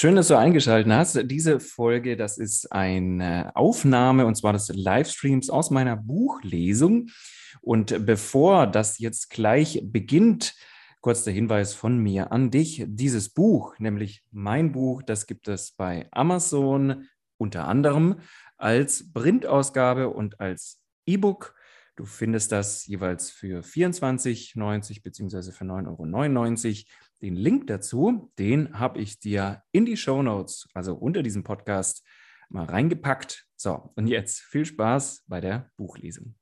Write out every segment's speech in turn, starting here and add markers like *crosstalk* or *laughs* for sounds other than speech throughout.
Schön, dass du eingeschaltet hast. Diese Folge, das ist eine Aufnahme und zwar des Livestreams aus meiner Buchlesung. Und bevor das jetzt gleich beginnt, kurz der Hinweis von mir an dich. Dieses Buch, nämlich mein Buch, das gibt es bei Amazon unter anderem als Printausgabe und als E-Book. Du findest das jeweils für 24,90 bzw. für 9,99 Euro. Den Link dazu, den habe ich dir in die Show Notes, also unter diesem Podcast, mal reingepackt. So, und jetzt viel Spaß bei der Buchlesung.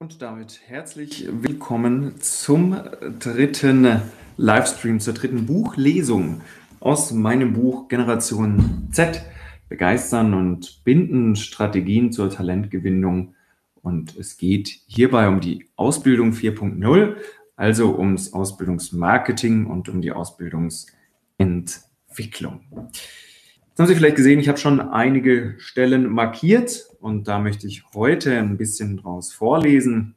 Und damit herzlich willkommen zum dritten Livestream, zur dritten Buchlesung aus meinem Buch Generation Z. Begeistern und binden Strategien zur Talentgewinnung. Und es geht hierbei um die Ausbildung 4.0 also ums Ausbildungsmarketing und um die Ausbildungsentwicklung. Jetzt haben Sie vielleicht gesehen, ich habe schon einige Stellen markiert und da möchte ich heute ein bisschen draus vorlesen,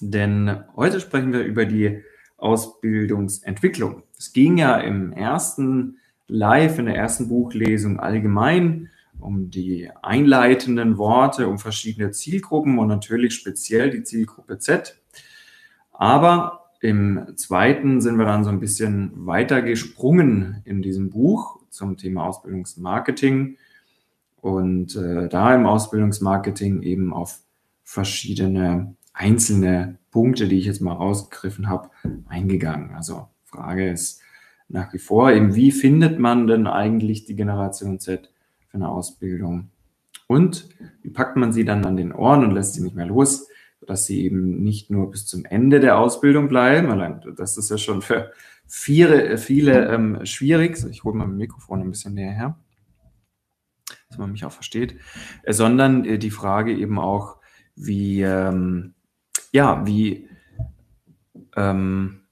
denn heute sprechen wir über die Ausbildungsentwicklung. Es ging ja im ersten Live, in der ersten Buchlesung allgemein um die einleitenden Worte, um verschiedene Zielgruppen und natürlich speziell die Zielgruppe Z. Aber im zweiten sind wir dann so ein bisschen weiter gesprungen in diesem Buch zum Thema Ausbildungsmarketing und äh, da im Ausbildungsmarketing eben auf verschiedene einzelne Punkte, die ich jetzt mal rausgegriffen habe, eingegangen. Also Frage ist nach wie vor eben, wie findet man denn eigentlich die Generation Z für eine Ausbildung? Und wie packt man sie dann an den Ohren und lässt sie nicht mehr los? Dass sie eben nicht nur bis zum Ende der Ausbildung bleiben. Allein das ist ja schon für viele, viele ähm, schwierig. Ich hole mal mein Mikrofon ein bisschen näher her, dass man mich auch versteht. Äh, sondern äh, die Frage eben auch, wie, ähm, ja, wie ähm,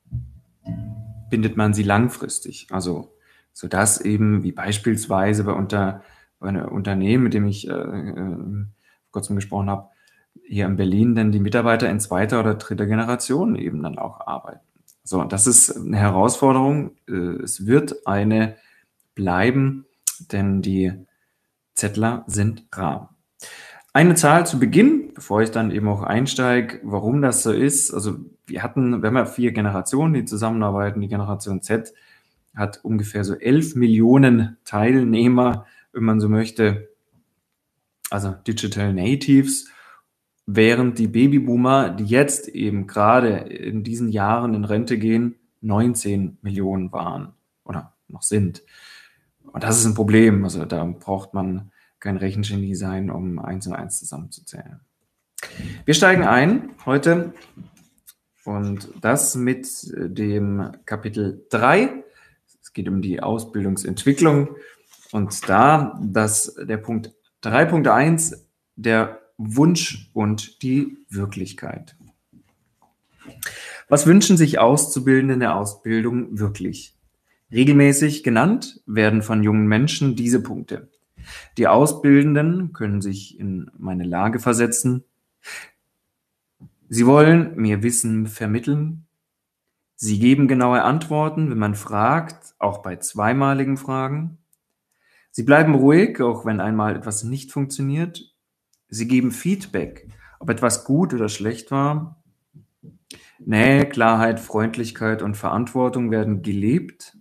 bindet man sie langfristig? Also, so dass eben, wie beispielsweise bei, unter, bei einem Unternehmen, mit dem ich äh, äh, vor kurzem gesprochen habe, hier in Berlin denn die Mitarbeiter in zweiter oder dritter Generation eben dann auch arbeiten. So, das ist eine Herausforderung. Äh, es wird eine bleiben, denn die Zettler sind rar. Eine Zahl zu Beginn, bevor ich dann eben auch einsteige, warum das so ist. Also wir hatten, wir haben ja vier Generationen, die zusammenarbeiten. Die Generation Z hat ungefähr so elf Millionen Teilnehmer, wenn man so möchte. Also Digital Natives während die Babyboomer, die jetzt eben gerade in diesen Jahren in Rente gehen, 19 Millionen waren oder noch sind. Und das ist ein Problem. Also da braucht man kein Rechengenie sein, um eins und eins zusammenzuzählen. Wir steigen ein heute und das mit dem Kapitel 3. Es geht um die Ausbildungsentwicklung und da dass der Punkt 3.1 der Wunsch und die Wirklichkeit. Was wünschen sich Auszubildende in der Ausbildung wirklich? Regelmäßig genannt werden von jungen Menschen diese Punkte. Die Ausbildenden können sich in meine Lage versetzen. Sie wollen mir Wissen vermitteln. Sie geben genaue Antworten, wenn man fragt, auch bei zweimaligen Fragen. Sie bleiben ruhig, auch wenn einmal etwas nicht funktioniert. Sie geben Feedback, ob etwas gut oder schlecht war. Nähe, Klarheit, Freundlichkeit und Verantwortung werden gelebt.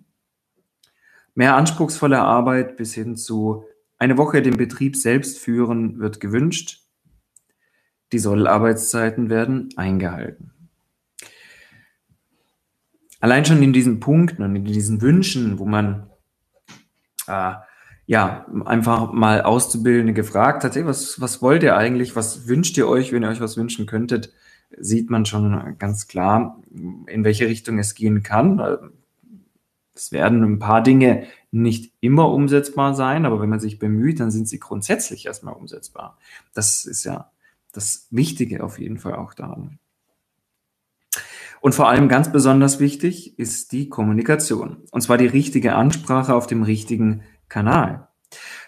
Mehr anspruchsvolle Arbeit bis hin zu eine Woche den Betrieb selbst führen wird gewünscht. Die Sollarbeitszeiten werden eingehalten. Allein schon in diesen Punkten und in diesen Wünschen, wo man äh, ja, einfach mal Auszubildende gefragt hat, hey, was, was wollt ihr eigentlich, was wünscht ihr euch, wenn ihr euch was wünschen könntet, sieht man schon ganz klar, in welche Richtung es gehen kann. Es werden ein paar Dinge nicht immer umsetzbar sein, aber wenn man sich bemüht, dann sind sie grundsätzlich erstmal umsetzbar. Das ist ja das Wichtige auf jeden Fall auch daran. Und vor allem ganz besonders wichtig ist die Kommunikation. Und zwar die richtige Ansprache auf dem richtigen Kanal.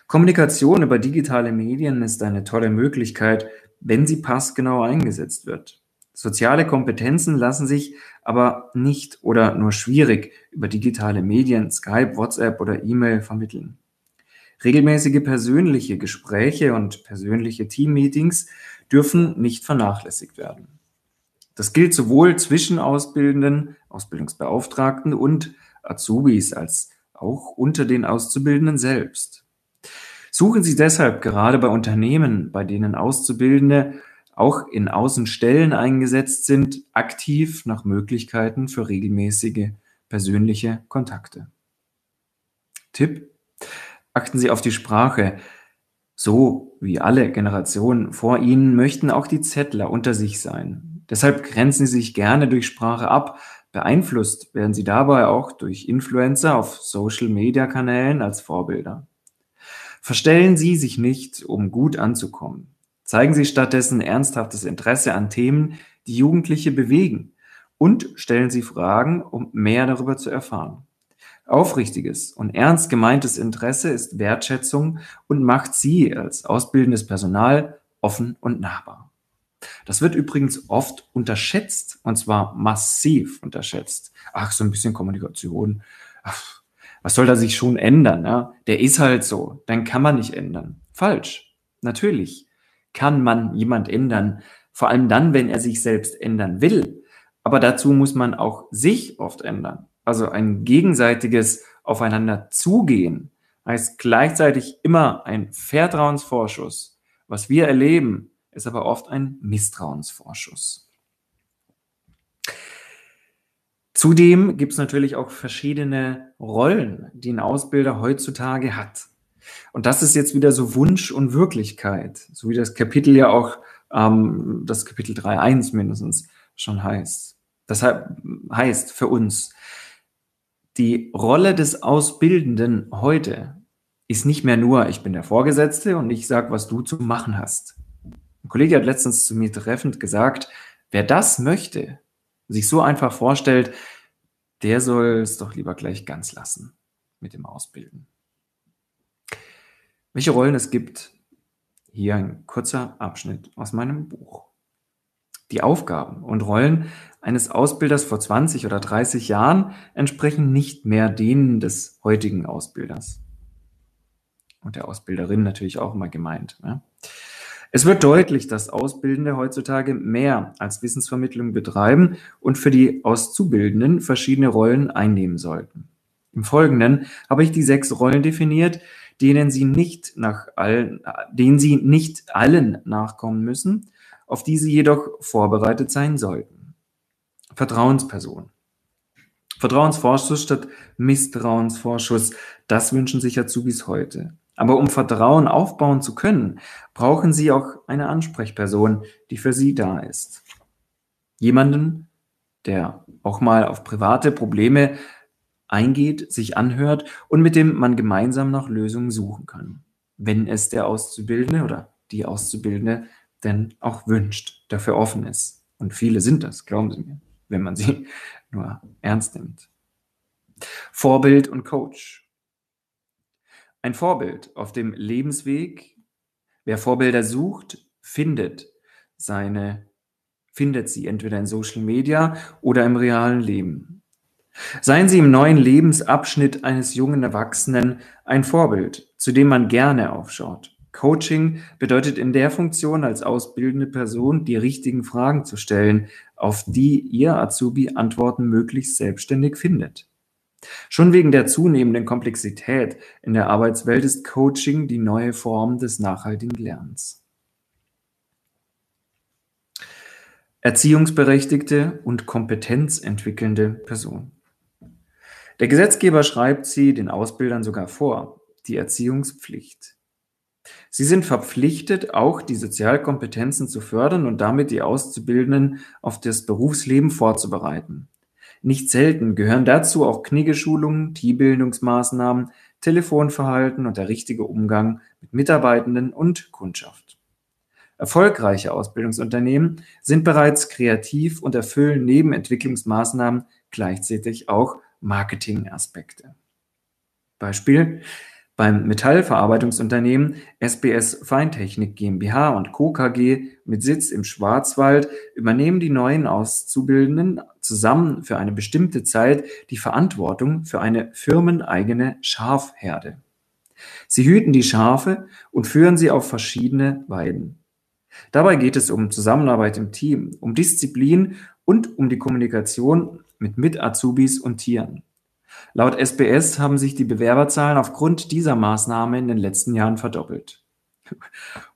Kommunikation über digitale Medien ist eine tolle Möglichkeit, wenn sie passgenau eingesetzt wird. Soziale Kompetenzen lassen sich aber nicht oder nur schwierig über digitale Medien, Skype, WhatsApp oder E-Mail vermitteln. Regelmäßige persönliche Gespräche und persönliche Teammeetings dürfen nicht vernachlässigt werden. Das gilt sowohl zwischen Ausbildenden, Ausbildungsbeauftragten und Azubis als auch unter den Auszubildenden selbst. Suchen Sie deshalb gerade bei Unternehmen, bei denen Auszubildende auch in Außenstellen eingesetzt sind, aktiv nach Möglichkeiten für regelmäßige persönliche Kontakte. Tipp. Achten Sie auf die Sprache. So wie alle Generationen vor Ihnen möchten auch die Zettler unter sich sein. Deshalb grenzen Sie sich gerne durch Sprache ab. Beeinflusst werden Sie dabei auch durch Influencer auf Social-Media-Kanälen als Vorbilder. Verstellen Sie sich nicht, um gut anzukommen. Zeigen Sie stattdessen ernsthaftes Interesse an Themen, die Jugendliche bewegen und stellen Sie Fragen, um mehr darüber zu erfahren. Aufrichtiges und ernst gemeintes Interesse ist Wertschätzung und macht Sie als ausbildendes Personal offen und nahbar. Das wird übrigens oft unterschätzt und zwar massiv unterschätzt. Ach, so ein bisschen Kommunikation. Ach, was soll da sich schon ändern? Ja? Der ist halt so. Dann kann man nicht ändern. Falsch. Natürlich kann man jemand ändern. Vor allem dann, wenn er sich selbst ändern will. Aber dazu muss man auch sich oft ändern. Also ein gegenseitiges Aufeinander zugehen heißt gleichzeitig immer ein Vertrauensvorschuss. Was wir erleben, ist aber oft ein Misstrauensvorschuss. Zudem gibt es natürlich auch verschiedene Rollen, die ein Ausbilder heutzutage hat. Und das ist jetzt wieder so Wunsch und Wirklichkeit, so wie das Kapitel ja auch, ähm, das Kapitel 3.1 mindestens schon heißt. Deshalb heißt für uns, die Rolle des Ausbildenden heute ist nicht mehr nur, ich bin der Vorgesetzte und ich sage, was du zu machen hast. Kollege hat letztens zu mir treffend gesagt, wer das möchte, sich so einfach vorstellt, der soll es doch lieber gleich ganz lassen mit dem Ausbilden. Welche Rollen es gibt, hier ein kurzer Abschnitt aus meinem Buch. Die Aufgaben und Rollen eines Ausbilders vor 20 oder 30 Jahren entsprechen nicht mehr denen des heutigen Ausbilders. Und der Ausbilderin natürlich auch immer gemeint. Ne? Es wird deutlich, dass Ausbildende heutzutage mehr als Wissensvermittlung betreiben und für die Auszubildenden verschiedene Rollen einnehmen sollten. Im Folgenden habe ich die sechs Rollen definiert, denen sie nicht nach allen, denen sie nicht allen nachkommen müssen, auf die sie jedoch vorbereitet sein sollten. Vertrauensperson. Vertrauensvorschuss statt Misstrauensvorschuss, das wünschen sich Azubis heute. Aber um Vertrauen aufbauen zu können, brauchen Sie auch eine Ansprechperson, die für Sie da ist. Jemanden, der auch mal auf private Probleme eingeht, sich anhört und mit dem man gemeinsam nach Lösungen suchen kann, wenn es der Auszubildende oder die Auszubildende denn auch wünscht, dafür offen ist. Und viele sind das, glauben Sie mir, wenn man sie nur ernst nimmt. Vorbild und Coach. Ein Vorbild auf dem Lebensweg. Wer Vorbilder sucht, findet seine, findet sie entweder in Social Media oder im realen Leben. Seien Sie im neuen Lebensabschnitt eines jungen Erwachsenen ein Vorbild, zu dem man gerne aufschaut. Coaching bedeutet in der Funktion als ausbildende Person die richtigen Fragen zu stellen, auf die Ihr Azubi Antworten möglichst selbstständig findet. Schon wegen der zunehmenden Komplexität in der Arbeitswelt ist Coaching die neue Form des nachhaltigen Lernens. Erziehungsberechtigte und kompetenzentwickelnde Person. Der Gesetzgeber schreibt sie den Ausbildern sogar vor, die Erziehungspflicht. Sie sind verpflichtet, auch die Sozialkompetenzen zu fördern und damit die Auszubildenden auf das Berufsleben vorzubereiten. Nicht selten gehören dazu auch Kniggeschulungen, Teambildungsmaßnahmen, Telefonverhalten und der richtige Umgang mit Mitarbeitenden und Kundschaft. Erfolgreiche Ausbildungsunternehmen sind bereits kreativ und erfüllen neben Entwicklungsmaßnahmen gleichzeitig auch Marketingaspekte. Beispiel. Beim Metallverarbeitungsunternehmen SBS Feintechnik GmbH und Co. KG mit Sitz im Schwarzwald übernehmen die neuen Auszubildenden zusammen für eine bestimmte Zeit die Verantwortung für eine firmeneigene Schafherde. Sie hüten die Schafe und führen sie auf verschiedene Weiden. Dabei geht es um Zusammenarbeit im Team, um Disziplin und um die Kommunikation mit Mit-Azubis und Tieren. Laut SBS haben sich die Bewerberzahlen aufgrund dieser Maßnahme in den letzten Jahren verdoppelt.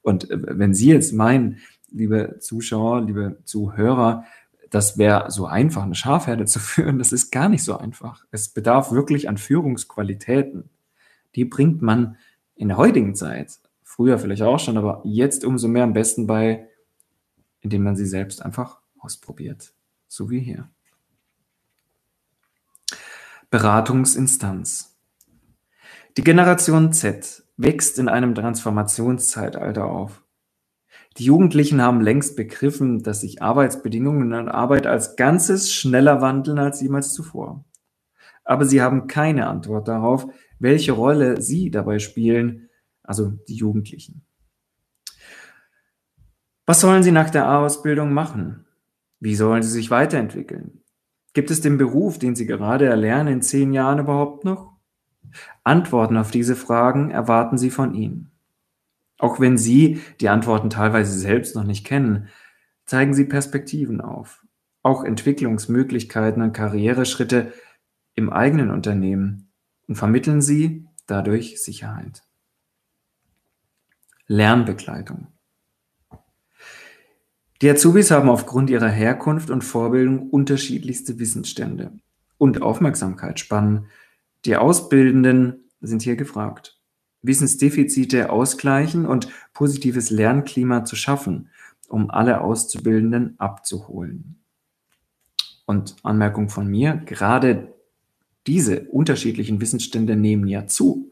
Und äh, wenn Sie jetzt meinen, liebe Zuschauer, liebe Zuhörer, das wäre so einfach, eine Schafherde zu *laughs* führen, das ist gar nicht so einfach. Es bedarf wirklich an Führungsqualitäten. Die bringt man in der heutigen Zeit, früher vielleicht auch schon, aber jetzt umso mehr am besten bei, indem man sie selbst einfach ausprobiert. So wie hier. Beratungsinstanz. Die Generation Z wächst in einem Transformationszeitalter auf. Die Jugendlichen haben längst begriffen, dass sich Arbeitsbedingungen und Arbeit als Ganzes schneller wandeln als jemals zuvor. Aber sie haben keine Antwort darauf, welche Rolle sie dabei spielen, also die Jugendlichen. Was sollen sie nach der Ausbildung machen? Wie sollen sie sich weiterentwickeln? Gibt es den Beruf, den Sie gerade erlernen, in zehn Jahren überhaupt noch? Antworten auf diese Fragen erwarten Sie von Ihnen. Auch wenn Sie die Antworten teilweise selbst noch nicht kennen, zeigen Sie Perspektiven auf, auch Entwicklungsmöglichkeiten und Karriereschritte im eigenen Unternehmen und vermitteln Sie dadurch Sicherheit. Lernbegleitung. Die Azubis haben aufgrund ihrer Herkunft und Vorbildung unterschiedlichste Wissensstände und Aufmerksamkeitsspannen. Die Ausbildenden sind hier gefragt, Wissensdefizite ausgleichen und positives Lernklima zu schaffen, um alle Auszubildenden abzuholen. Und Anmerkung von mir, gerade diese unterschiedlichen Wissensstände nehmen ja zu.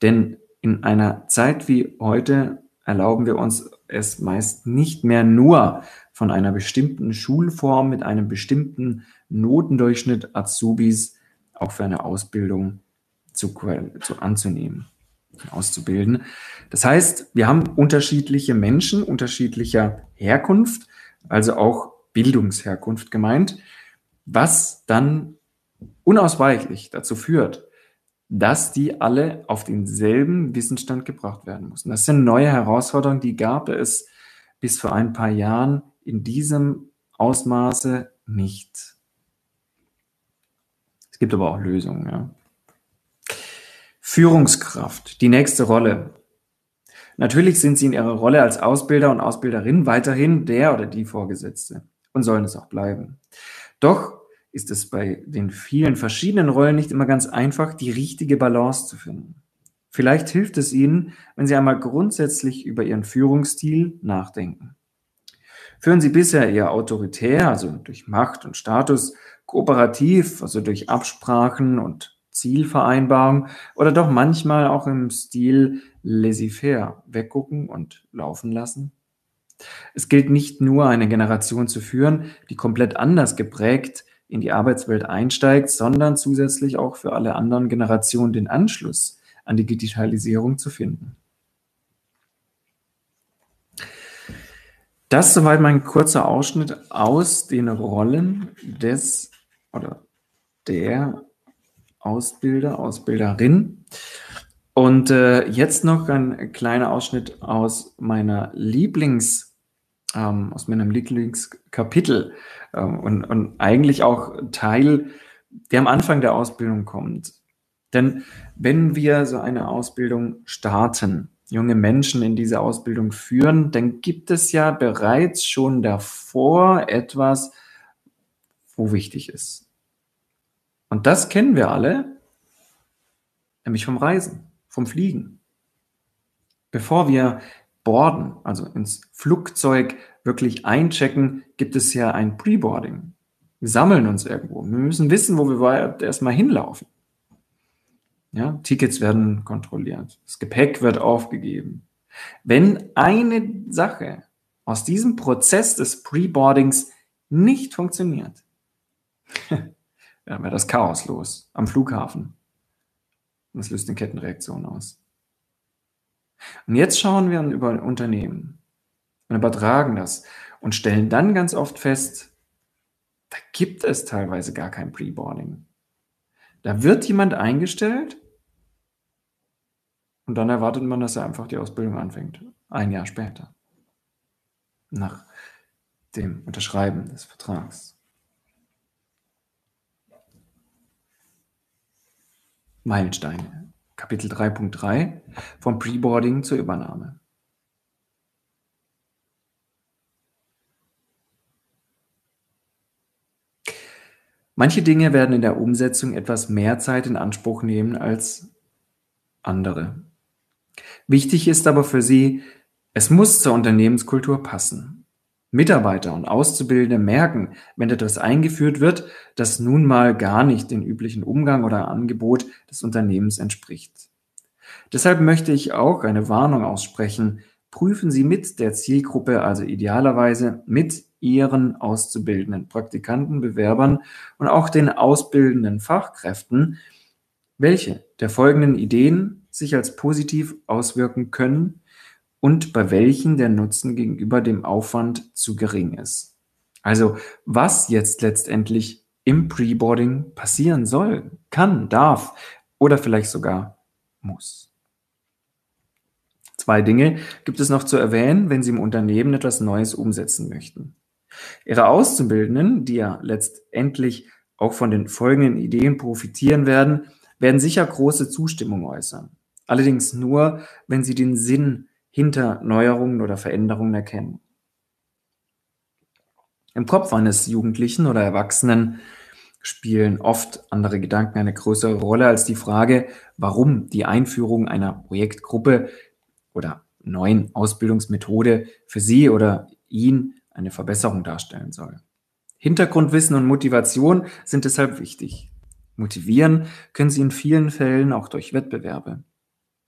Denn in einer Zeit wie heute erlauben wir uns es meist nicht mehr nur von einer bestimmten Schulform mit einem bestimmten Notendurchschnitt Azubis auch für eine Ausbildung zu, zu anzunehmen, auszubilden. Das heißt, wir haben unterschiedliche Menschen unterschiedlicher Herkunft, also auch Bildungsherkunft gemeint, was dann unausweichlich dazu führt, dass die alle auf denselben Wissensstand gebracht werden müssen. Das sind neue Herausforderungen, die gab es bis vor ein paar Jahren in diesem Ausmaße nicht. Es gibt aber auch Lösungen. Ja. Führungskraft, die nächste Rolle. Natürlich sind Sie in Ihrer Rolle als Ausbilder und Ausbilderin weiterhin der oder die Vorgesetzte und sollen es auch bleiben. Doch ist es bei den vielen verschiedenen Rollen nicht immer ganz einfach, die richtige Balance zu finden. Vielleicht hilft es Ihnen, wenn Sie einmal grundsätzlich über Ihren Führungsstil nachdenken. Führen Sie bisher eher autoritär, also durch Macht und Status, kooperativ, also durch Absprachen und Zielvereinbarung oder doch manchmal auch im Stil laissez-faire, weggucken und laufen lassen? Es gilt nicht nur eine Generation zu führen, die komplett anders geprägt in die Arbeitswelt einsteigt, sondern zusätzlich auch für alle anderen Generationen den Anschluss an die Digitalisierung zu finden. Das soweit mein kurzer Ausschnitt aus den Rollen des oder der Ausbilder, Ausbilderin. Und äh, jetzt noch ein kleiner Ausschnitt aus meiner Lieblings- ähm, aus meinem Lieblingskapitel und, und eigentlich auch Teil, der am Anfang der Ausbildung kommt. Denn wenn wir so eine Ausbildung starten, junge Menschen in diese Ausbildung führen, dann gibt es ja bereits schon davor etwas, wo wichtig ist. Und das kennen wir alle, nämlich vom Reisen, vom Fliegen. Bevor wir Boarden, also ins Flugzeug wirklich einchecken, gibt es ja ein Preboarding. Wir sammeln uns irgendwo. Wir müssen wissen, wo wir erstmal hinlaufen. Ja, Tickets werden kontrolliert. Das Gepäck wird aufgegeben. Wenn eine Sache aus diesem Prozess des Preboardings nicht funktioniert, *laughs* dann wäre das Chaos los am Flughafen. Das löst eine Kettenreaktion aus. Und jetzt schauen wir über ein Unternehmen und übertragen das und stellen dann ganz oft fest, da gibt es teilweise gar kein Preboarding. Da wird jemand eingestellt und dann erwartet man, dass er einfach die Ausbildung anfängt. Ein Jahr später. Nach dem Unterschreiben des Vertrags. Meilensteine. Kapitel 3.3 vom Preboarding zur Übernahme. Manche Dinge werden in der Umsetzung etwas mehr Zeit in Anspruch nehmen als andere. Wichtig ist aber für Sie, es muss zur Unternehmenskultur passen. Mitarbeiter und Auszubildende merken, wenn etwas eingeführt wird, das nun mal gar nicht den üblichen Umgang oder Angebot des Unternehmens entspricht. Deshalb möchte ich auch eine Warnung aussprechen. Prüfen Sie mit der Zielgruppe, also idealerweise mit Ihren auszubildenden Praktikanten, Bewerbern und auch den ausbildenden Fachkräften, welche der folgenden Ideen sich als positiv auswirken können und bei welchen der Nutzen gegenüber dem Aufwand zu gering ist. Also was jetzt letztendlich im Preboarding passieren soll, kann, darf oder vielleicht sogar muss. Zwei Dinge gibt es noch zu erwähnen, wenn Sie im Unternehmen etwas Neues umsetzen möchten. Ihre Auszubildenden, die ja letztendlich auch von den folgenden Ideen profitieren werden, werden sicher große Zustimmung äußern. Allerdings nur, wenn sie den Sinn hinter Neuerungen oder Veränderungen erkennen. Im Kopf eines Jugendlichen oder Erwachsenen spielen oft andere Gedanken eine größere Rolle als die Frage, warum die Einführung einer Projektgruppe oder neuen Ausbildungsmethode für sie oder ihn eine Verbesserung darstellen soll. Hintergrundwissen und Motivation sind deshalb wichtig. Motivieren können Sie in vielen Fällen auch durch Wettbewerbe.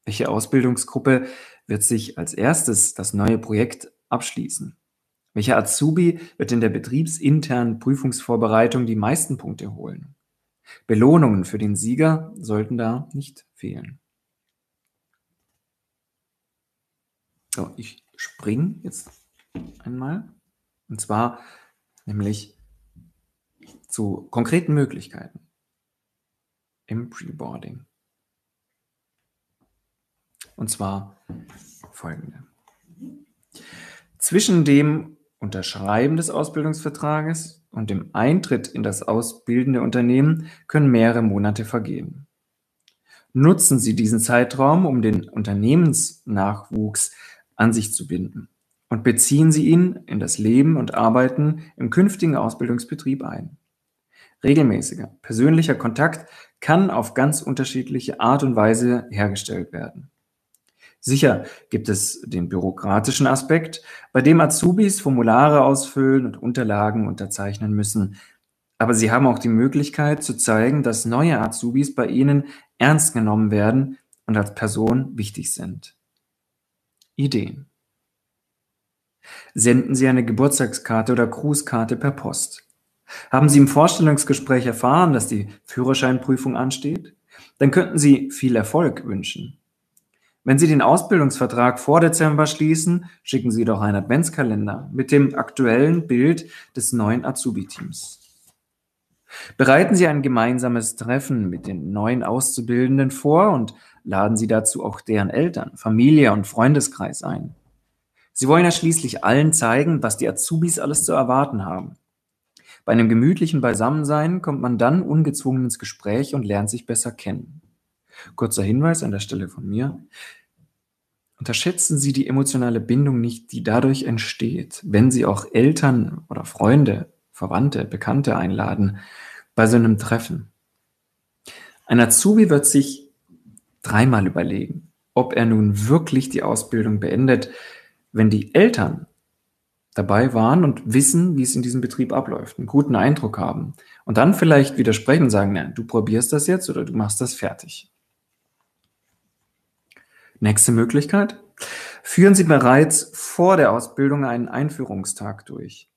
Welche Ausbildungsgruppe wird sich als erstes das neue Projekt abschließen? Welcher Azubi wird in der betriebsinternen Prüfungsvorbereitung die meisten Punkte holen? Belohnungen für den Sieger sollten da nicht fehlen. So, ich springe jetzt einmal. Und zwar nämlich zu konkreten Möglichkeiten im Preboarding. Und zwar folgende. Zwischen dem Unterschreiben des Ausbildungsvertrages und dem Eintritt in das ausbildende Unternehmen können mehrere Monate vergehen. Nutzen Sie diesen Zeitraum, um den Unternehmensnachwuchs an sich zu binden und beziehen Sie ihn in das Leben und Arbeiten im künftigen Ausbildungsbetrieb ein. Regelmäßiger persönlicher Kontakt kann auf ganz unterschiedliche Art und Weise hergestellt werden. Sicher gibt es den bürokratischen Aspekt, bei dem Azubis Formulare ausfüllen und Unterlagen unterzeichnen müssen, aber sie haben auch die Möglichkeit zu zeigen, dass neue Azubis bei ihnen ernst genommen werden und als Person wichtig sind. Ideen Senden Sie eine Geburtstagskarte oder Grußkarte per Post. Haben Sie im Vorstellungsgespräch erfahren, dass die Führerscheinprüfung ansteht? Dann könnten Sie viel Erfolg wünschen. Wenn Sie den Ausbildungsvertrag vor Dezember schließen, schicken Sie doch einen Adventskalender mit dem aktuellen Bild des neuen Azubi-Teams. Bereiten Sie ein gemeinsames Treffen mit den neuen Auszubildenden vor und laden Sie dazu auch deren Eltern, Familie und Freundeskreis ein. Sie wollen ja schließlich allen zeigen, was die Azubis alles zu erwarten haben. Bei einem gemütlichen Beisammensein kommt man dann ungezwungen ins Gespräch und lernt sich besser kennen. Kurzer Hinweis an der Stelle von mir. Unterschätzen Sie die emotionale Bindung nicht, die dadurch entsteht, wenn Sie auch Eltern oder Freunde, Verwandte, Bekannte einladen bei so einem Treffen. Ein Azubi wird sich dreimal überlegen, ob er nun wirklich die Ausbildung beendet, wenn die Eltern dabei waren und wissen, wie es in diesem Betrieb abläuft, einen guten Eindruck haben und dann vielleicht widersprechen und sagen, nein, du probierst das jetzt oder du machst das fertig. Nächste Möglichkeit. Führen Sie bereits vor der Ausbildung einen Einführungstag durch,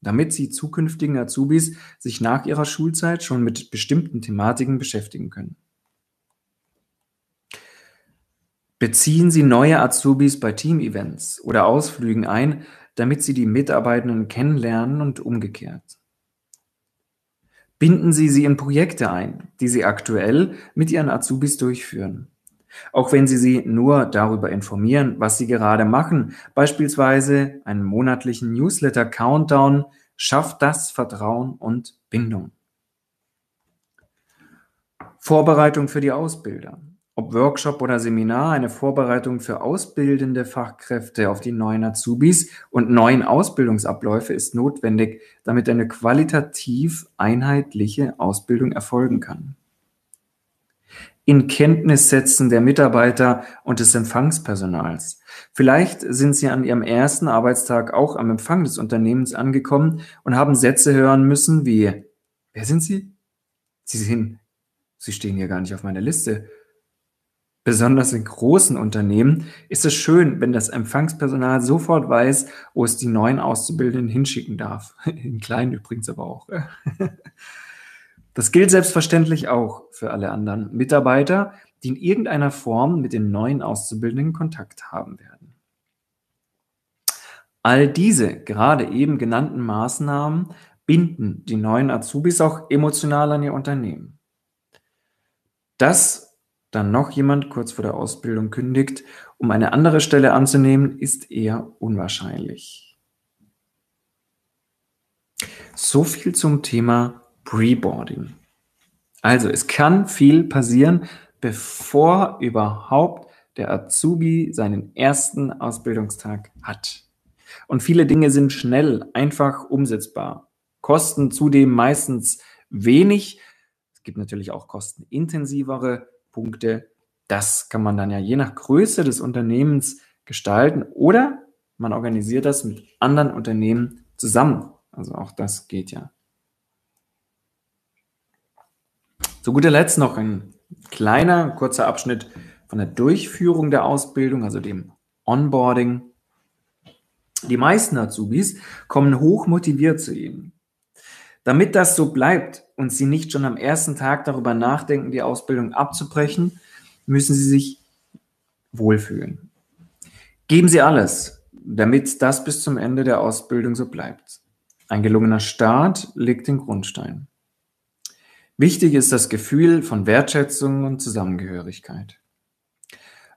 damit Sie zukünftigen Azubis sich nach ihrer Schulzeit schon mit bestimmten Thematiken beschäftigen können. Beziehen Sie neue Azubis bei Teamevents oder Ausflügen ein, damit sie die Mitarbeitenden kennenlernen und umgekehrt. Binden Sie sie in Projekte ein, die Sie aktuell mit Ihren Azubis durchführen. Auch wenn Sie sie nur darüber informieren, was Sie gerade machen, beispielsweise einen monatlichen Newsletter-Countdown, schafft das Vertrauen und Bindung. Vorbereitung für die Ausbilder ob Workshop oder Seminar, eine Vorbereitung für ausbildende Fachkräfte auf die neuen Azubis und neuen Ausbildungsabläufe ist notwendig, damit eine qualitativ einheitliche Ausbildung erfolgen kann. In Kenntnis setzen der Mitarbeiter und des Empfangspersonals. Vielleicht sind Sie an Ihrem ersten Arbeitstag auch am Empfang des Unternehmens angekommen und haben Sätze hören müssen wie, wer sind Sie? Sie sind, Sie stehen hier gar nicht auf meiner Liste. Besonders in großen Unternehmen ist es schön, wenn das Empfangspersonal sofort weiß, wo es die neuen Auszubildenden hinschicken darf. *laughs* In kleinen übrigens aber auch. *laughs* Das gilt selbstverständlich auch für alle anderen Mitarbeiter, die in irgendeiner Form mit den neuen Auszubildenden Kontakt haben werden. All diese gerade eben genannten Maßnahmen binden die neuen Azubis auch emotional an ihr Unternehmen. Das dann noch jemand kurz vor der Ausbildung kündigt, um eine andere Stelle anzunehmen, ist eher unwahrscheinlich. So viel zum Thema Preboarding. Also es kann viel passieren, bevor überhaupt der Azubi seinen ersten Ausbildungstag hat. Und viele Dinge sind schnell, einfach umsetzbar, kosten zudem meistens wenig. Es gibt natürlich auch kostenintensivere Punkte. Das kann man dann ja je nach Größe des Unternehmens gestalten oder man organisiert das mit anderen Unternehmen zusammen. Also auch das geht ja. Zu guter Letzt noch ein kleiner, kurzer Abschnitt von der Durchführung der Ausbildung, also dem Onboarding. Die meisten Azubis kommen hoch motiviert zu Ihnen. Damit das so bleibt und Sie nicht schon am ersten Tag darüber nachdenken, die Ausbildung abzubrechen, müssen Sie sich wohlfühlen. Geben Sie alles, damit das bis zum Ende der Ausbildung so bleibt. Ein gelungener Start legt den Grundstein. Wichtig ist das Gefühl von Wertschätzung und Zusammengehörigkeit.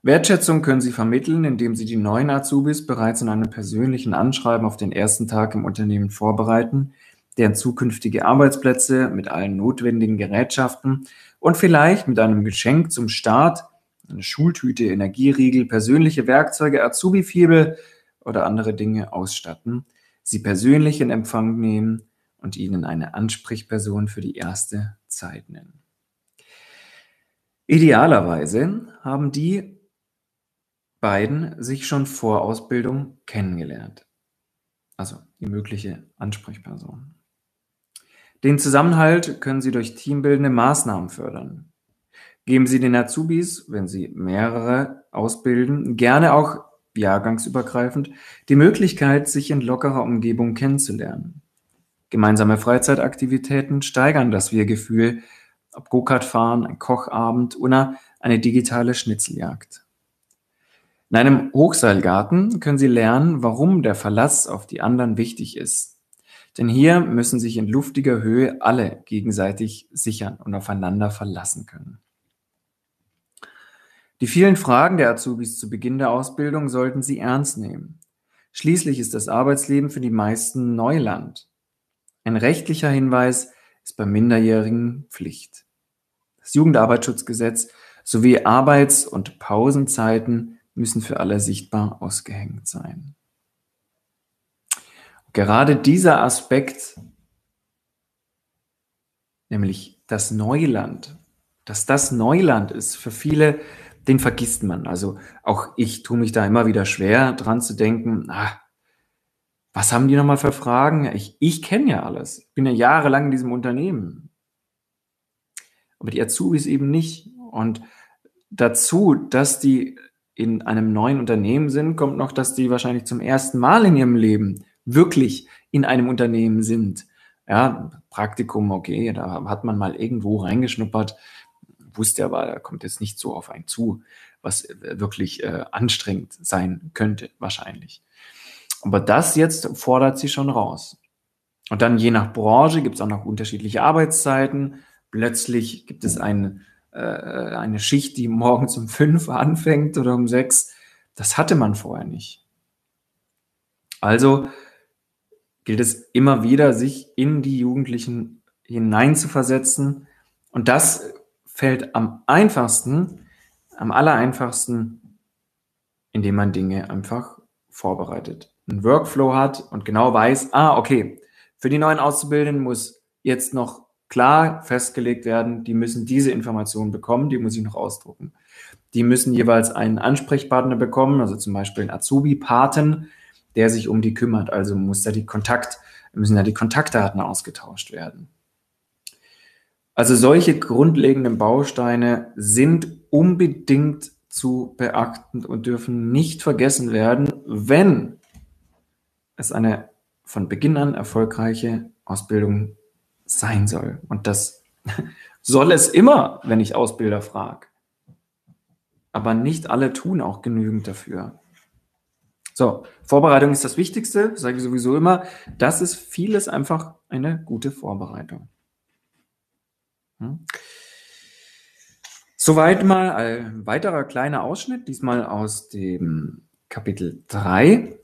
Wertschätzung können Sie vermitteln, indem Sie die neuen Azubis bereits in einem persönlichen Anschreiben auf den ersten Tag im Unternehmen vorbereiten, deren zukünftige Arbeitsplätze mit allen notwendigen Gerätschaften und vielleicht mit einem Geschenk zum Start, eine Schultüte, Energieriegel, persönliche Werkzeuge, Azubi-Fibel oder andere Dinge ausstatten, sie persönlich in Empfang nehmen und ihnen eine Ansprechperson für die erste Zeit nennen. Idealerweise haben die beiden sich schon vor Ausbildung kennengelernt. Also die mögliche Ansprechperson. Den Zusammenhalt können Sie durch teambildende Maßnahmen fördern. Geben Sie den Azubis, wenn Sie mehrere ausbilden, gerne auch jahrgangsübergreifend, die Möglichkeit, sich in lockerer Umgebung kennenzulernen. Gemeinsame Freizeitaktivitäten steigern das Wir-Gefühl, ob Go-Kart fahren, ein Kochabend oder eine digitale Schnitzeljagd. In einem Hochseilgarten können Sie lernen, warum der Verlass auf die anderen wichtig ist denn hier müssen sich in luftiger Höhe alle gegenseitig sichern und aufeinander verlassen können. Die vielen Fragen der Azubis zu Beginn der Ausbildung sollten Sie ernst nehmen. Schließlich ist das Arbeitsleben für die meisten Neuland. Ein rechtlicher Hinweis ist bei Minderjährigen Pflicht. Das Jugendarbeitsschutzgesetz sowie Arbeits- und Pausenzeiten müssen für alle sichtbar ausgehängt sein. Gerade dieser Aspekt, nämlich das Neuland, dass das Neuland ist für viele, den vergisst man. Also auch ich tue mich da immer wieder schwer dran zu denken, ah, was haben die nochmal für Fragen? Ich, ich kenne ja alles. Bin ja jahrelang in diesem Unternehmen. Aber die Azubis eben nicht. Und dazu, dass die in einem neuen Unternehmen sind, kommt noch, dass die wahrscheinlich zum ersten Mal in ihrem Leben wirklich in einem Unternehmen sind. Ja, Praktikum, okay, da hat man mal irgendwo reingeschnuppert. wusste aber, da kommt jetzt nicht so auf einen zu, was äh, wirklich äh, anstrengend sein könnte, wahrscheinlich. Aber das jetzt fordert sie schon raus. Und dann je nach Branche gibt es auch noch unterschiedliche Arbeitszeiten. Plötzlich gibt es eine, äh, eine Schicht, die morgens um fünf anfängt oder um sechs. Das hatte man vorher nicht. Also gilt es immer wieder, sich in die Jugendlichen hineinzuversetzen. Und das fällt am einfachsten, am allereinfachsten, indem man Dinge einfach vorbereitet. Einen Workflow hat und genau weiß, ah, okay, für die neuen Auszubildenden muss jetzt noch klar festgelegt werden, die müssen diese Informationen bekommen, die muss ich noch ausdrucken. Die müssen jeweils einen Ansprechpartner bekommen, also zum Beispiel einen Azubi-Paten, der sich um die kümmert. Also muss da die Kontakt, müssen da die Kontaktdaten ausgetauscht werden. Also solche grundlegenden Bausteine sind unbedingt zu beachten und dürfen nicht vergessen werden, wenn es eine von Beginn an erfolgreiche Ausbildung sein soll. Und das *laughs* soll es immer, wenn ich Ausbilder frage. Aber nicht alle tun auch genügend dafür. So, Vorbereitung ist das Wichtigste, sage ich sowieso immer. Das ist vieles einfach eine gute Vorbereitung. Hm? Soweit mal ein weiterer kleiner Ausschnitt, diesmal aus dem Kapitel 3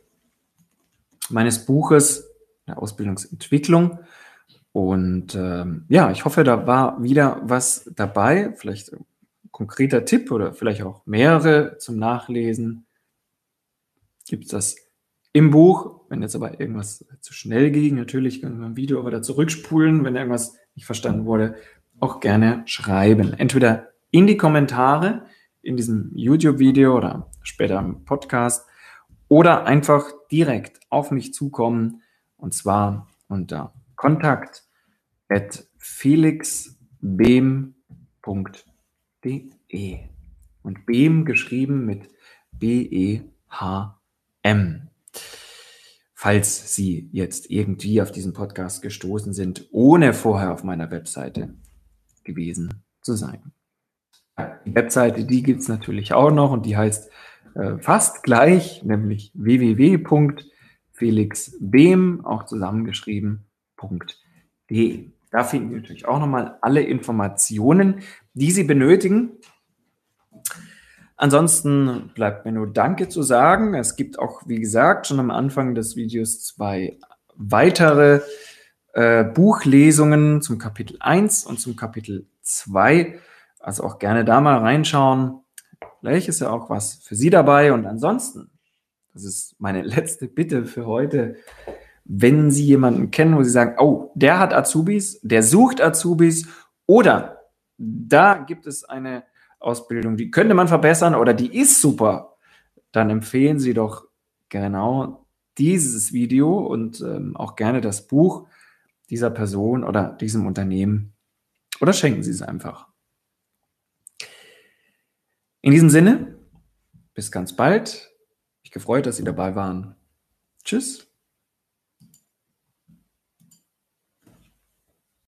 meines Buches der Ausbildungsentwicklung. Und ähm, ja, ich hoffe, da war wieder was dabei, vielleicht ein konkreter Tipp oder vielleicht auch mehrere zum Nachlesen. Gibt es das im Buch? Wenn jetzt aber irgendwas zu schnell ging, natürlich können wir im Video wieder zurückspulen, wenn irgendwas nicht verstanden wurde, auch gerne schreiben. Entweder in die Kommentare in diesem YouTube-Video oder später im Podcast oder einfach direkt auf mich zukommen und zwar unter kontakt at felixbehm.de und Behm geschrieben mit B-E-H-M. Falls Sie jetzt irgendwie auf diesen Podcast gestoßen sind, ohne vorher auf meiner Webseite gewesen zu sein. Die Webseite, die gibt es natürlich auch noch und die heißt äh, fast gleich, nämlich www.felixbehm, auch zusammengeschrieben.de. Da finden Sie natürlich auch nochmal alle Informationen, die Sie benötigen. Ansonsten bleibt mir nur Danke zu sagen. Es gibt auch, wie gesagt, schon am Anfang des Videos zwei weitere äh, Buchlesungen zum Kapitel 1 und zum Kapitel 2. Also auch gerne da mal reinschauen. Vielleicht ist ja auch was für Sie dabei. Und ansonsten, das ist meine *laughs* letzte Bitte für heute, wenn Sie jemanden kennen, wo Sie sagen, oh, der hat Azubis, der sucht Azubis oder da gibt es eine Ausbildung, die könnte man verbessern oder die ist super, dann empfehlen Sie doch genau dieses Video und ähm, auch gerne das Buch dieser Person oder diesem Unternehmen oder schenken Sie es einfach. In diesem Sinne, bis ganz bald. Ich gefreut, dass Sie dabei waren. Tschüss.